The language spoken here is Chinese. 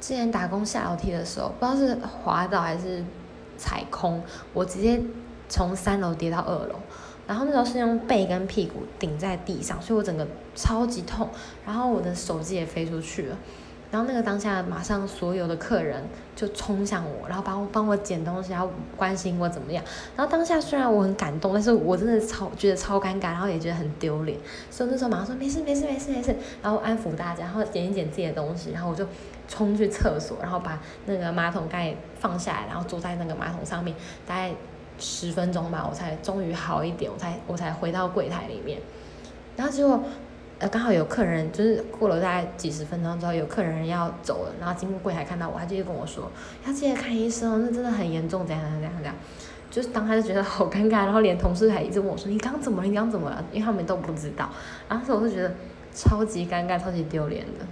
之前打工下楼梯的时候，不知道是滑倒还是踩空，我直接从三楼跌到二楼，然后那时候是用背跟屁股顶在地上，所以我整个超级痛，然后我的手机也飞出去了。然后那个当下，马上所有的客人就冲向我，然后帮我帮我捡东西，然后关心我怎么样。然后当下虽然我很感动，但是我真的超觉得超尴尬，然后也觉得很丢脸。所以那时候马上说没事没事没事没事，然后安抚大家，然后捡一捡自己的东西，然后我就冲去厕所，然后把那个马桶盖放下来，然后坐在那个马桶上面，大概十分钟吧，我才终于好一点，我才我才回到柜台里面。然后结果。呃，刚好有客人，就是过了大概几十分钟之后，有客人要走了，然后经过柜台看到我，他就跟我说，要记得看医生，那真的很严重，怎样怎样怎样怎样，就是当他就觉得好尴尬，然后连同事还一直问我说，你刚怎么了？你刚怎么了？因为他们都不知道，然后所以我就觉得超级尴尬，超级丢脸的。